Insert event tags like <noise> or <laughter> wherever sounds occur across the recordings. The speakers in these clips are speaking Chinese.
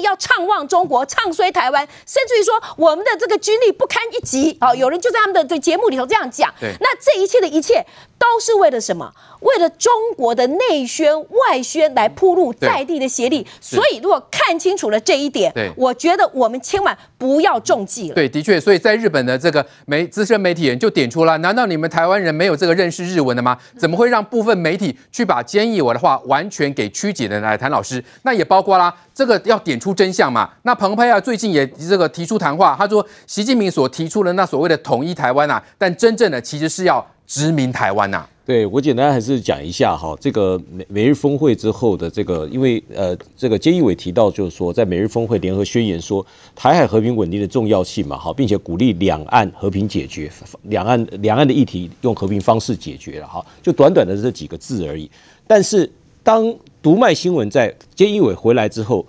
面要唱望中国、唱衰台湾，甚至于说我们的这个军力不堪一击啊！有人就在他们的这节目里头这样讲。对，那这一切的一切都是为了什么？为了中国的内宣外宣来铺路在地的协力。所以，如果看清楚了这一点，对，我觉得我们千万不要中计了。对，的确，所以在日本的这个媒资深媒体人就点出了：难道你们台湾人没有这个认识日文的吗？怎么会让部分媒体去把菅义伟的话完全给曲解的来？谭老师，那也包括啦，这个要点出真相嘛。那彭佩奥最近也这个提出谈话，他说习近平所提出的那所谓的统一台湾啊，但真正的其实是要殖民台湾呐。对，我简单还是讲一下哈，这个美美日峰会之后的这个，因为呃，这个菅义伟提到就是说，在美日峰会联合宣言说台海和平稳定的重要性嘛，好，并且鼓励两岸和平解决，两岸两岸的议题用和平方式解决了哈，就短短的这几个字而已。但是当读卖新闻在菅义伟回来之后，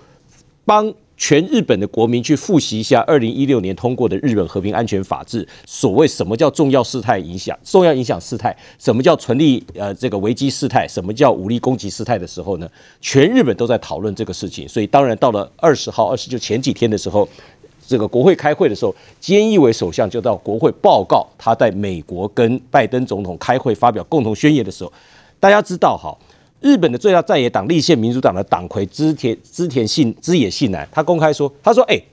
帮。全日本的国民去复习一下二零一六年通过的日本和平安全法制，所谓什么叫重要事态影响、重要影响事态，什么叫存立呃这个危机事态，什么叫武力攻击事态的时候呢？全日本都在讨论这个事情。所以当然到了二十号、二十就前几天的时候，这个国会开会的时候，菅义伟首相就到国会报告他在美国跟拜登总统开会发表共同宣言的时候，大家知道哈。日本的最大在野党立宪民主党的党魁织田织田信织野信男，他公开说，他说，哎、欸，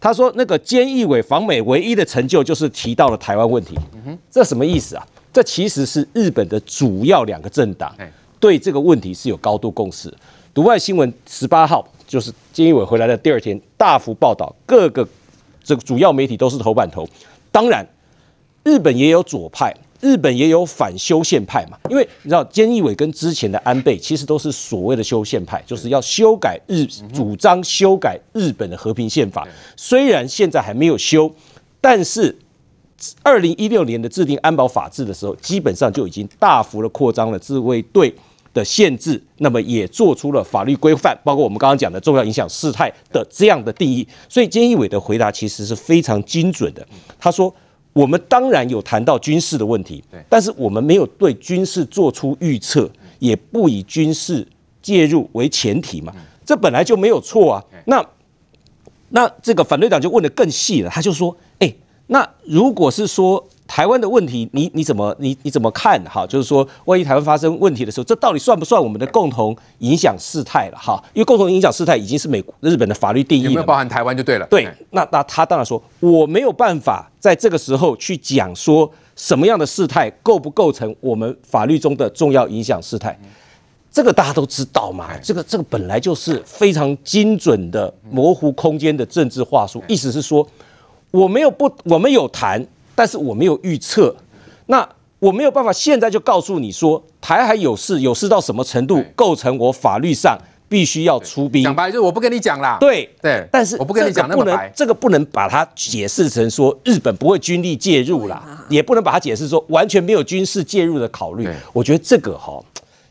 他说那个菅义伟访美唯一的成就就是提到了台湾问题，嗯，这什么意思啊？这其实是日本的主要两个政党对这个问题是有高度共识。读外新闻十八号就是菅义伟回来的第二天，大幅报道，各个这个主要媒体都是头版头。当然，日本也有左派。日本也有反修宪派嘛？因为你知道，菅义伟跟之前的安倍其实都是所谓的修宪派，就是要修改日，主张修改日本的和平宪法。虽然现在还没有修，但是二零一六年的制定安保法制的时候，基本上就已经大幅的扩张了自卫队的限制，那么也做出了法律规范，包括我们刚刚讲的重要影响事态的这样的定义。所以菅义伟的回答其实是非常精准的，他说。我们当然有谈到军事的问题，但是我们没有对军事做出预测，也不以军事介入为前提嘛，这本来就没有错啊。那那这个反对党就问的更细了，他就说：“哎，那如果是说。”台湾的问题，你你怎么你你怎么看哈？就是说，万一台湾发生问题的时候，这到底算不算我们的共同影响事态了哈？因为共同影响事态已经是美国日本的法律定义了，有没有包含台湾就对了。对，那那他当然说，我没有办法在这个时候去讲说什么样的事态构不构成我们法律中的重要影响事态，这个大家都知道嘛。这个这个本来就是非常精准的模糊空间的政治话术，意思是说，我没有不，我们有谈。但是我没有预测，那我没有办法现在就告诉你说台海有事，有事到什么程度构成我法律上必须要出兵。讲白就是我不跟你讲啦。对对，但是我不跟你讲那么白，这个不能把它解释成说日本不会军力介入啦，也不能把它解释说完全没有军事介入的考虑。我觉得这个哈，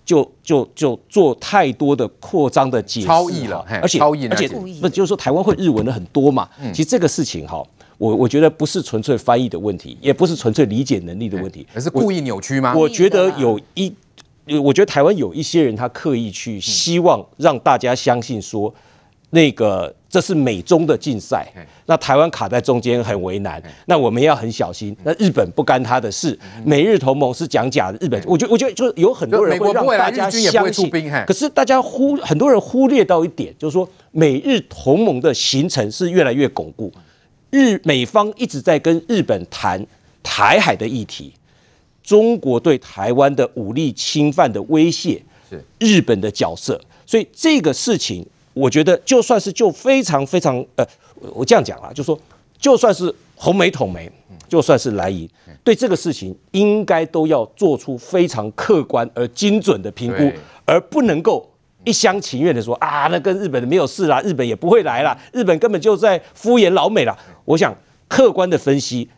就就就做太多的扩张的解释，超译了，而且而且不就是说台湾会日文的很多嘛？其实这个事情哈。我我觉得不是纯粹翻译的问题，也不是纯粹理解能力的问题，而是故意扭曲吗？我，我觉得有一，我觉得台湾有一些人他刻意去希望让大家相信说，那个这是美中的竞赛，那台湾卡在中间很为难，那我们要很小心。那日本不干他的事，美日同盟是讲假的。日本，我觉得我觉得就有很多人会让大家相信，可是大家忽很多人忽略到一点，就是说美日同盟的形成是越来越巩固。日美方一直在跟日本谈台海的议题，中国对台湾的武力侵犯的威胁，是日本的角色，所以这个事情，我觉得就算是就非常非常呃，我这样讲啊，就说就算是红媒统媒，就算是来仪，对这个事情应该都要做出非常客观而精准的评估，而不能够。一厢情愿的说啊，那跟日本的没有事啦，日本也不会来啦，日本根本就在敷衍老美啦。我想客观的分析，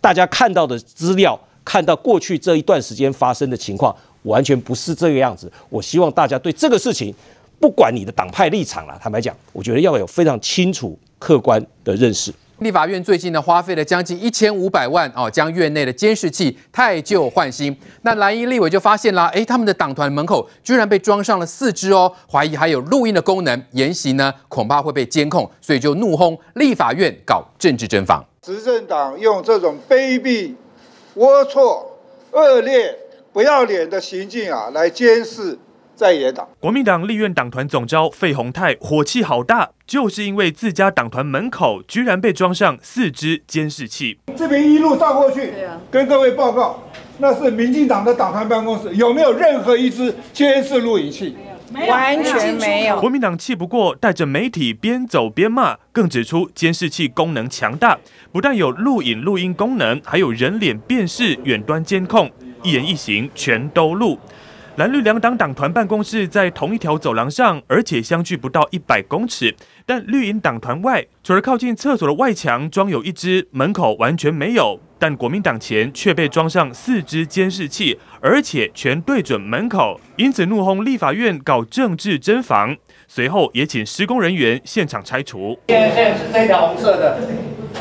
大家看到的资料，看到过去这一段时间发生的情况，完全不是这个样子。我希望大家对这个事情，不管你的党派立场啦，坦白讲，我觉得要有非常清楚、客观的认识。立法院最近呢花费了将近一千五百万哦，将院内的监视器汰旧换新。那蓝营立委就发现啦，哎，他们的党团门口居然被装上了四支哦，怀疑还有录音的功能，言行呢恐怕会被监控，所以就怒轰立法院搞政治侦防。执政党用这种卑鄙、龌龊、恶劣、不要脸的行径啊，来监视。在野党，国民党立院党团总召费鸿泰火气好大，就是因为自家党团门口居然被装上四支监视器。这边一路照过去，跟各位报告，那是民进党的党团办公室，有没有任何一支监视录影器？完全没有。国民党气不过，带着媒体边走边骂，更指出监视器功能强大，不但有录影录音功能，还有人脸辨识、远端监控，一言一行全都录。蓝绿两党党团办公室在同一条走廊上，而且相距不到一百公尺。但绿营党团外，除了靠近厕所的外墙装有一只，门口完全没有。但国民党前却被装上四支监视器，而且全对准门口，因此怒轰立法院搞政治侦防。随后也请施工人员现场拆除。现在是这条红色的，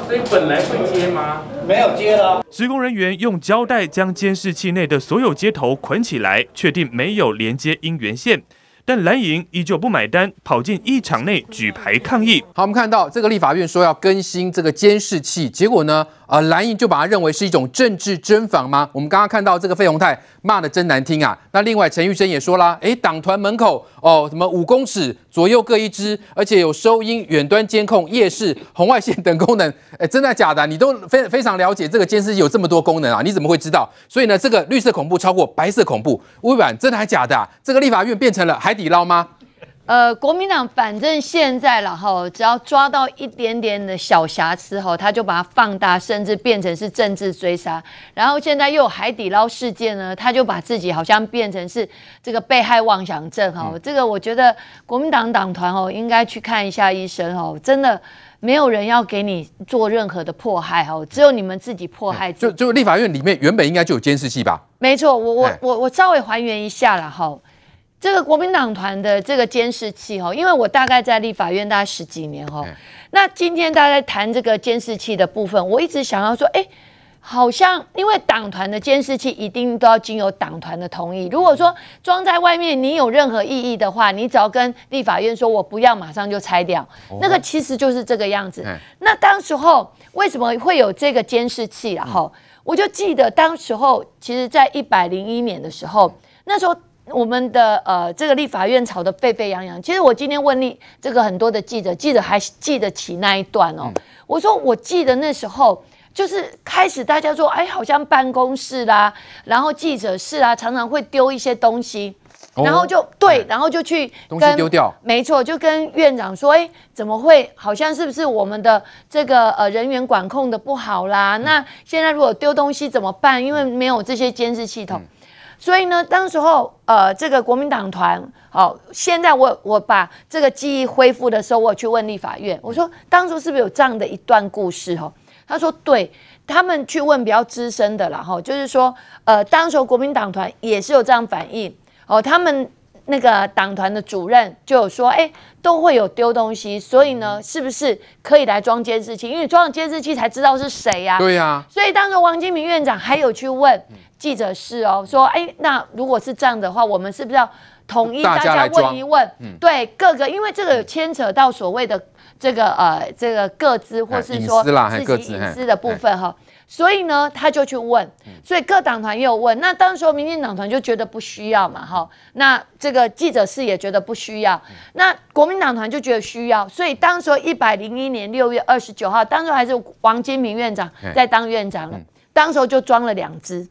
所以本来会接吗？没有接了。施工人员用胶带将监视器内的所有接头捆起来，确定没有连接音源线。但蓝营依旧不买单，跑进议场内举牌抗议。好，我们看到这个立法院说要更新这个监视器，结果呢？呃，蓝营就把它认为是一种政治侦防吗？我们刚刚看到这个费鸿泰骂得真难听啊。那另外陈玉珍也说啦，诶，党团门口哦，什么五公尺左右各一支，而且有收音、远端监控、夜视、红外线等功能。诶，真的假的？你都非非常了解这个监视器有这么多功能啊？你怎么会知道？所以呢，这个绿色恐怖超过白色恐怖，微软真的还假的啊？这个立法院变成了还底捞吗？呃，国民党反正现在了哈，只要抓到一点点的小瑕疵哈，他就把它放大，甚至变成是政治追杀。然后现在又有海底捞事件呢，他就把自己好像变成是这个被害妄想症哈。这个我觉得国民党党团哦，应该去看一下医生哦。真的没有人要给你做任何的迫害哦，只有你们自己迫害自己。就就立法院里面原本应该就有监视器吧？没错，我我我我稍微还原一下了哈。这个国民党团的这个监视器哈，因为我大概在立法院大概十几年哈，那今天大家在谈这个监视器的部分，我一直想要说，哎，好像因为党团的监视器一定都要经由党团的同意，如果说装在外面你有任何异议的话，你只要跟立法院说我不要，马上就拆掉，那个其实就是这个样子。那当时候为什么会有这个监视器然后，我就记得当时候，其实在一百零一年的时候，那时候。我们的呃，这个立法院吵得沸沸扬扬。其实我今天问你这个很多的记者，记者还记得起那一段哦。我说我记得那时候就是开始大家说，哎，好像办公室啦，然后记者室啊，常常会丢一些东西，然后就对，然后就去跟东西丢掉，没错，就跟院长说，哎，怎么会？好像是不是我们的这个呃人员管控的不好啦？那现在如果丢东西怎么办？因为没有这些监视系统。所以呢，当时候，呃，这个国民党团，好、哦，现在我我把这个记忆恢复的时候，我去问立法院，我说当初是不是有这样的一段故事？哈，他说对，他们去问比较资深的了，哈，就是说，呃，当时候国民党团也是有这样反应，哦，他们那个党团的主任就有说，哎，都会有丢东西，所以呢，是不是可以来装监视器？因为装了监视器才知道是谁呀、啊？对呀、啊。所以当时王金明院长还有去问。记者室哦，说哎，那如果是这样的话，我们是不是要统一大家问一问？嗯、对各个，因为这个有牵扯到所谓的这个呃这个各资或是说自己隐私的部分哈，所以呢他就去问，所以各党团也有问。那当时候民进党团就觉得不需要嘛哈，那这个记者室也觉得不需要，那国民党团就觉得需要，所以当时候一百零一年六月二十九号，当时候还是王金平院长在当院长了，当时候就装了两支。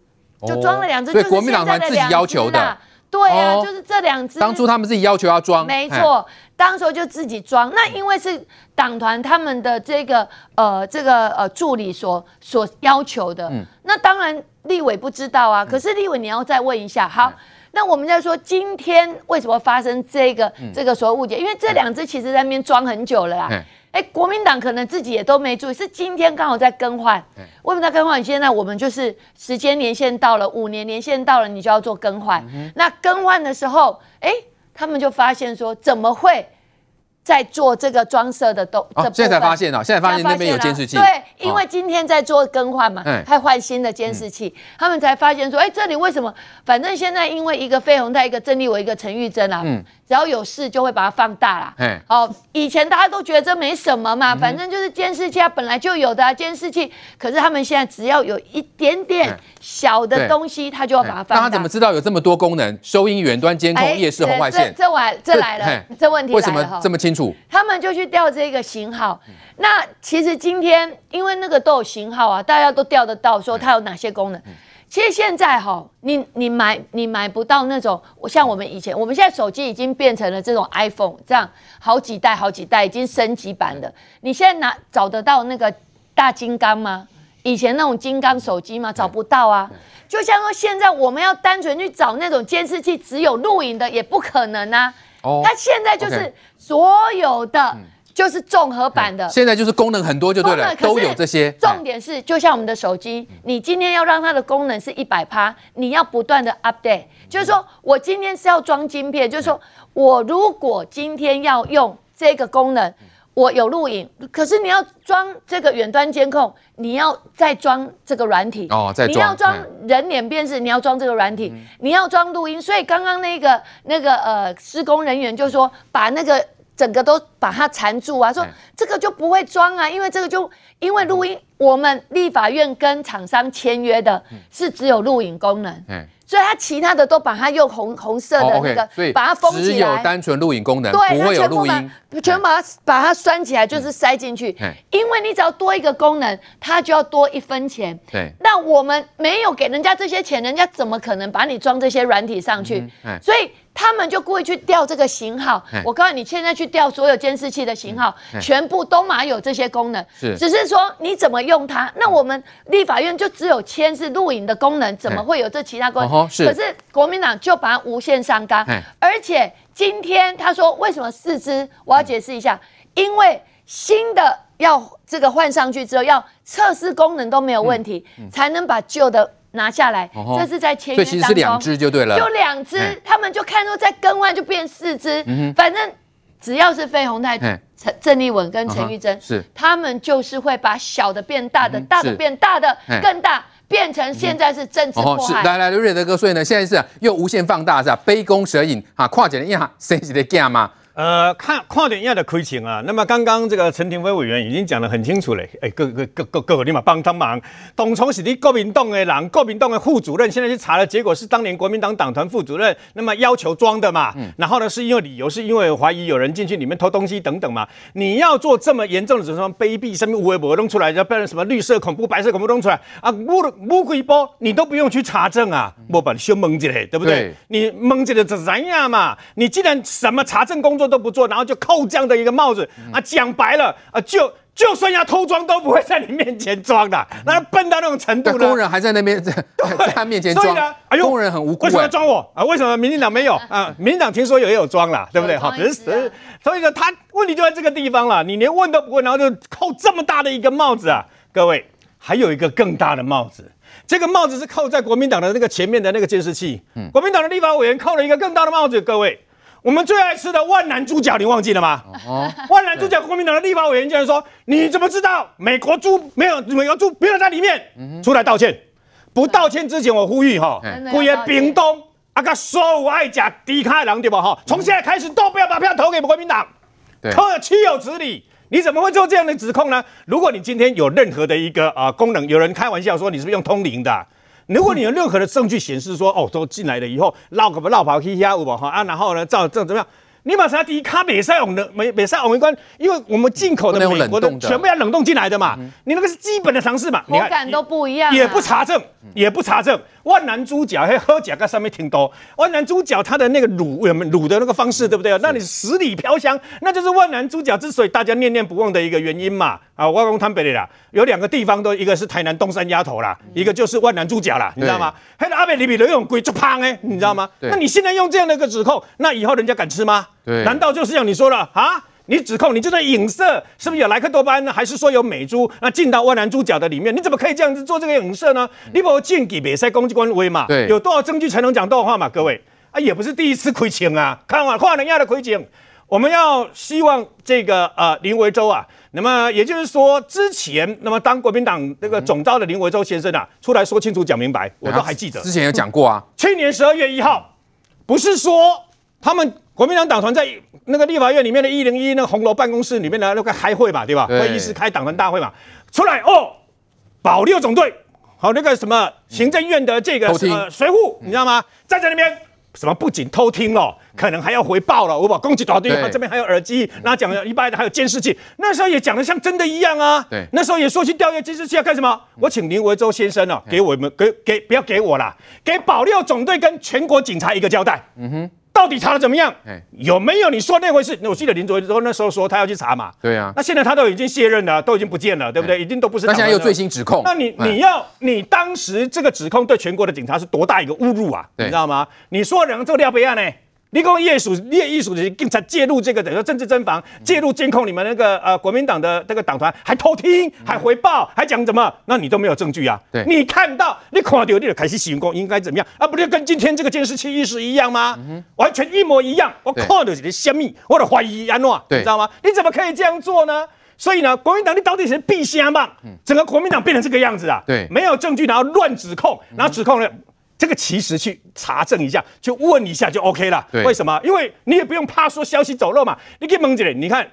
就装了两只，所以国民党团自己要求的，对啊，就是这两只。当初他们自己要求要装，没错，当时就自己装。那因为是党团他们的这个呃这个呃助理所所要求的，那当然立委不知道啊。可是立委你要再问一下，好，那我们在说今天为什么发生这个这个所谓误解？因为这两只其实在那边装很久了啦。哎，国民党可能自己也都没注意，是今天刚好在更换。为什么在更换？现在我们就是时间年限到了，五年年限到了，你就要做更换。嗯、那更换的时候，哎，他们就发现说，怎么会在做这个装设的都、哦、现在才发现了，现在发现那边有监视器。对，因为今天在做更换嘛，还、哦、换新的监视器、嗯，他们才发现说，哎，这里为什么？反正现在因为一个费鸿泰，一个郑立伟，一个陈玉珍啊，嗯，只要有事就会把它放大啦。嗯，哦，以前大家都觉得这没什么嘛，反正就是监视器，它本来就有的监视器。可是他们现在只要有一点点小的东西，他就要把它放大。那他怎么知道有这么多功能？收音远端监控、夜视红外线。这这来这来了，这问题。为什么这么清楚？他们就去调这个型号。那其实今天因为那个都有型号啊，大家都调得到，说它有哪些功能。其实现在哈，你你买你买不到那种，像我们以前，我们现在手机已经变成了这种 iPhone 这样好几代好几代已经升级版的。你现在拿找得到那个大金刚吗？以前那种金刚手机吗？找不到啊。就像说现在我们要单纯去找那种监视器只有录影的也不可能啊。哦。那现在就是所有的。就是综合版的，现在就是功能很多就对了，都有这些。重点是，就像我们的手机，你今天要让它的功能是一百趴，你要不断的 update。就是说我今天是要装晶片，就是说我如果今天要用这个功能，我有录影，可是你要装这个远端监控，你要再装这个软体哦，再装。你要装人脸辨识，你要装这个软体，你要装录音。所以刚刚那个那个呃施工人员就说把那个。整个都把它缠住啊！说这个就不会装啊，因为这个就因为录音，我们立法院跟厂商签约的是只有录影功能。所以它其他的都把它用红红色的那个，把它封起来。只有单纯录影功能，不会有录音。全把它把它拴起来，就是塞进去。因为你只要多一个功能，它就要多一分钱。对。那我们没有给人家这些钱，人家怎么可能把你装这些软体上去？所以他们就故意去调这个型号。我告诉你，现在去调所有监视器的型号，全部都嘛有这些功能。是。只是说你怎么用它？那我们立法院就只有签是录影的功能，怎么会有这其他功能？是，可是国民党就把它无限上纲，而且今天他说为什么四支？我要解释一下，因为新的要这个换上去之后，要测试功能都没有问题，才能把旧的拿下来。这是在签约当中，所以其实是两只就对了，就两只，他们就看说再更换就变四支，反正只要是费鸿泰、陈郑丽文跟陈玉珍，是他们就是会把小的变大的，大的变大的更大。变成现在是政治迫害。哦、是来来，刘瑞德哥，所以呢，现在是、啊、又无限放大是吧？杯弓蛇影啊，跨界的呀，谁是的干嘛？呃，看跨点样的亏情啊。那么刚刚这个陈亭妃委员已经讲得很清楚了。哎，各各各各各，你嘛帮帮忙。董崇是你国民党的人，国民党的副主任，现在去查了，结果是当年国民党党团副主任，那么要求装的嘛。嗯。然后呢，是因为理由是因为怀疑有人进去里面偷东西等等嘛。你要做这么严重的什么卑鄙、什么微博弄出来，要变成什么绿色恐怖、白色恐怖弄出来啊？乌乌龟波，你都不用去查证啊，我把你修蒙起来，对不对？你蒙起来是怎样嘛？你既然什么查证工作都不做，然后就。扣这样的一个帽子啊，讲白了啊，就就算要偷装都不会在你面前装的，那笨到那种程度呢？工人还在那边 <laughs> 在在他面前装，哎呦，工人很无辜，为什么要装我啊？为什么民进党没有啊？民进党听说有也有装啦，对不对？好，只是所以呢他问题就在这个地方了，你连问都不问，然后就扣这么大的一个帽子啊！各位，还有一个更大的帽子，这个帽子是扣在国民党的那个前面的那个监视器，嗯，国民党的立法委员扣了一个更大的帽子，各位。我们最爱吃的万南猪脚，你忘记了吗？哦，万南猪脚，国民党的立法委员竟然说：“你怎么知道美国猪没有？美国猪没有在里面？”出来道歉。不道歉之前，我呼吁哈，呼吁屏东啊，个所有爱讲低卡的人对吧？哈，从现在开始都不要把票投给国民党。对，可岂有此理！你怎么会做这样的指控呢？如果你今天有任何的一个啊功能，有人开玩笑说你是不是用通灵的？如果你有任何的证据显示说，哦，都进来了以后，绕个绕跑去下午吧哈啊，然后呢，照这怎么样？你马上第一卡美赛网的美美赛网没关，因为我们进口的美国的全部要冷冻进来的嘛，你那个是基本的常识嘛，口感都不一样，也不查证，也不查证。万南猪脚还喝甲，在上面挺多。万南猪脚它的那个卤，卤的那个方式，对不对？那你十里飘香，那就是万南猪脚之所以大家念念不忘的一个原因嘛。啊，我讲坦白的啦，有两个地方都，一个是台南东山鸭头啦，一个就是万南猪脚啦，你知道吗？还有阿美里比的用贵就胖哎，你知道吗？那你现在用这样的一个指控，那以后人家敢吃吗？对，难道就是像你说的啊？你指控你就在影射，是不是有莱克多巴胺呢？还是说有美猪那进到万南猪脚的里面？你怎么可以这样子做这个影射呢？你把我进给别塞攻击官威嘛？对，有多少证据才能讲多少话嘛？各位啊，也不是第一次亏钱啊，看完跨人家的亏钱。我们要希望这个呃林维洲啊，那么也就是说之前那么当国民党那个总召的林维洲先生啊，出来说清楚讲明白，我都还记得。之前有讲过啊，去年十二月一号，不是说他们国民党党团在那个立法院里面的一零一那个红楼办公室里面的那个开会嘛，对吧？对会议室开党团大会嘛，出来哦，保六总队，好那个什么行政院的这个什么随扈，你知道吗？站在那边。什么不仅偷听了，可能还要回报了。我把攻击团队，他这边还有耳机，然后讲了一半的还有监视器。那时候也讲的像真的一样啊。对，那时候也说去调阅监视器要干什么？嗯、我请林维洲先生哦，给我们给给不要给我啦，给保六总队跟全国警察一个交代。嗯哼。到底查的怎么样？有没有你说那回事？那我记得林卓说那时候说他要去查嘛。对啊。那现在他都已经卸任了，都已经不见了，对不对？已经都不是。那现在又最新指控。那你你要你当时这个指控对全国的警察是多大一个侮辱啊？你知道吗？你说两个这个料不一样呢？你讲业属业艺术的警察介入这个等于说政治侦防，介入监控你们那个呃国民党的这个党团，还偷听，还回报，还讲什么？那你都没有证据啊？对，你看到你看到你的开始行供应该怎么样啊？不就跟今天这个监视器意识一样吗？嗯、完全一模一样。我看到是泄密，我的怀疑安诺，你知道吗？你怎么可以这样做呢？所以呢，国民党你到底是闭虾吗？整个国民党变成这个样子啊？对，没有证据，然后乱指控，然后指控了。这个其实去查证一下，就问一下就 OK 了。对为什么？因为你也不用怕说消息走漏嘛。你可以蒙着你看，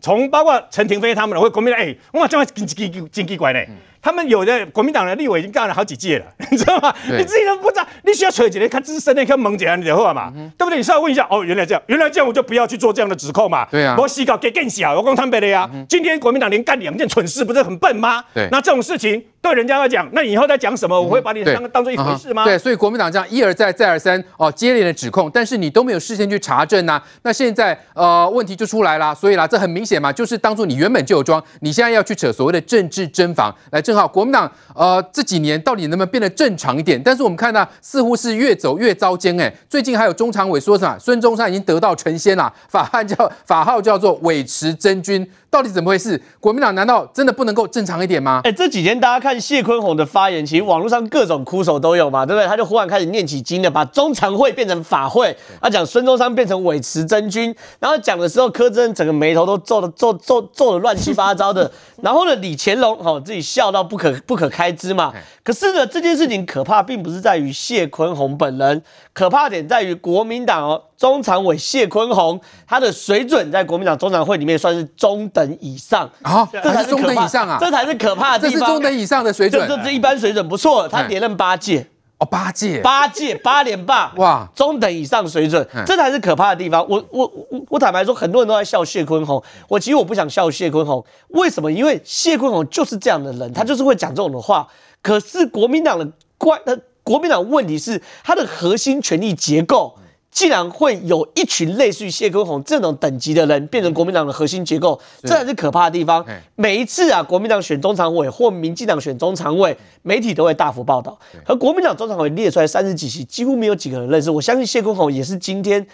从包括陈廷飞他们的，或国民党，哎，哇，这么奇奇奇奇怪呢。嗯他们有的国民党的立委已经干了好几届了，<laughs> 你知道吗？你自己都不知道，你需要扯几个看资深的、看猛姐你的话嘛，嗯、对不对？你稍微问一下，哦，原来这样，原来这样，我就不要去做这样的指控嘛。对啊，我洗稿给更小，我光坦白的呀。嗯、今天国民党连干两件蠢事，不是很笨吗？对，那这种事情对人家来讲，那以后再讲什么，我会把你当、嗯、当做一回事吗？对，所以国民党这样一而再、再而三哦，接连的指控，但是你都没有事先去查证呐、啊。那现在呃，问题就出来了，所以啦，这很明显嘛，就是当初你原本就有装，你现在要去扯所谓的政治侦防，来好国民党。呃，这几年到底能不能变得正常一点？但是我们看到似乎是越走越糟践。哎，最近还有中常委说什么？孙中山已经得道成仙了，法号叫法号叫做尉迟真君。到底怎么回事？国民党难道真的不能够正常一点吗？哎，这几天大家看谢坤宏的发言，其实网络上各种哭手都有嘛，对不对？他就忽然开始念起经了，把中常会变成法会，他讲孙中山变成伪持真君，然后讲的时候柯震整个眉头都皱的皱皱皱的乱七八糟的，<laughs> 然后呢，李乾隆好自己笑到不可不可开支嘛。可是呢，这件事情可怕，并不是在于谢坤宏本人，可怕点在于国民党哦。中常委谢坤宏，他的水准在国民党中常会里面算是中等以上啊，这才是中等以上啊，这才是可怕的地方。这是中等以上的水准，这是一般水准，不错。他连任八届哦，八届，八届八连霸，哇，中等以上水准，这才是可怕的地方。我我我我坦白说，很多人都在笑谢坤宏，我其实我不想笑谢坤宏，为什么？因为谢坤宏就是这样的人，他就是会讲这种的话。可是国民党的关，那，国民党问题是它的核心权力结构。既然会有一群类似于谢坤宏这种等级的人变成国民党的核心结构，这才是可怕的地方。每一次啊，国民党选中常委或民进党选中常委，媒体都会大幅报道。而国民党中常委列出来三十几席，几乎没有几个人认识。我相信谢坤宏也是今天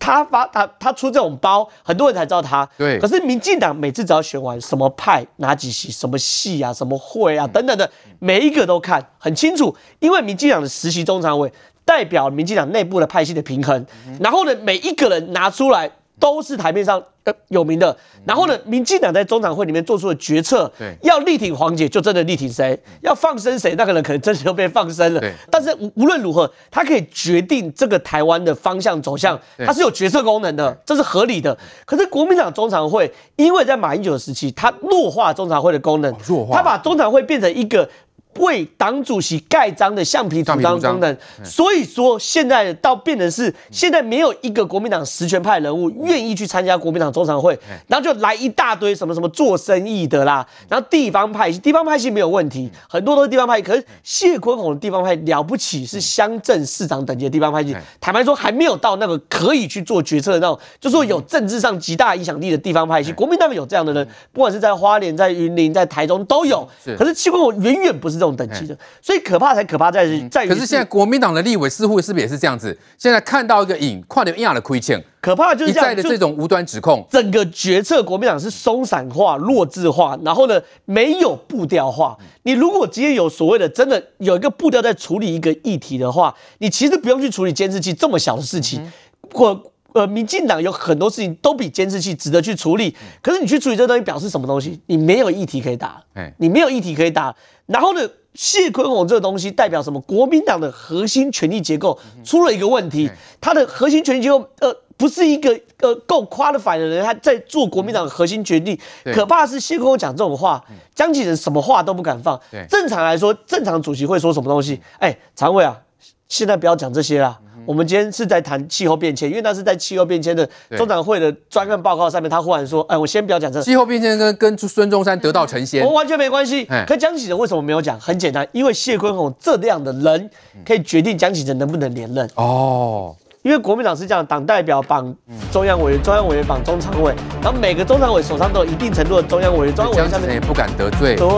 他发他他出这种包，很多人才知道他。对。可是民进党每次只要选完什么派哪几席，什么系啊，什么会啊等等的，每一个都看很清楚，因为民进党的实习中常委。代表民进党内部的派系的平衡，然后呢，每一个人拿出来都是台面上呃有名的，然后呢，民进党在中常会里面做出的决策，对，要力挺黄姐就真的力挺谁，要放生谁，那个人可能真的就被放生了。对，但是无无论如何，他可以决定这个台湾的方向走向，他是有决策功能的，这是合理的。可是国民党中常会，因为在马英九时期，他弱化中常会的功能，弱化，他把中常会变成一个。为党主席盖章的橡皮图章功能，所以说现在倒变成是现在没有一个国民党实权派人物愿意去参加国民党中常会，然后就来一大堆什么什么做生意的啦，然后地方派系，地方派系没有问题，很多都是地方派系，可是谢坤宏的地方派了不起，是乡镇市长等级的地方派系，坦白说还没有到那个可以去做决策的那种，就说有政治上极大影响力的地方派系，国民党有这样的人，不管是在花莲、在云林、在台中都有，可是谢坤宏远远不是。等级的，所以可怕才可怕在于在于。可是现在国民党的立委似乎是不是也是这样子？现在看到一个影，看到一样的亏欠，可怕就是这样一再的这种无端指控。整个决策国民党是松散化、弱智化，然后呢没有步调化。你如果直接有所谓的真的有一个步调在处理一个议题的话，你其实不用去处理监视器这么小的事情，或。呃，民进党有很多事情都比监视器值得去处理，可是你去处理这个东西表示什么东西？你没有议题可以打，你没有议题可以打。然后呢，谢坤宏这个东西代表什么？国民党的核心权力结构出了一个问题，他的核心权力结构呃不是一个呃够 qualified 的人，他在做国民党的核心决定。可怕的是谢坤宏讲这种话，江启臣什么话都不敢放。正常来说，正常主席会说什么东西？哎，常委啊，现在不要讲这些啦。我们今天是在谈气候变迁，因为那是在气候变迁的中常会的专案报告上面，他忽然说：“哎，我先不要讲这气候变迁跟跟孙中山得道成仙，我完全没关系。”可江启臣为什么没有讲？很简单，因为谢坤宏这样的人可以决定江启臣能不能连任哦。因为国民党是这样，党代表绑中央委员，中央委员绑中常委，然后每个中常委手上都有一定程度的中央委员，中央委员下面也不敢得罪，对，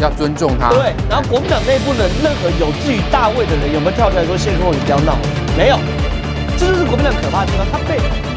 要尊重他。对，然后国民党内部的任何有志于大位的人，有没有跳出来说谢坤宏你不要闹？没有，这就是国民党可怕的地方，他被。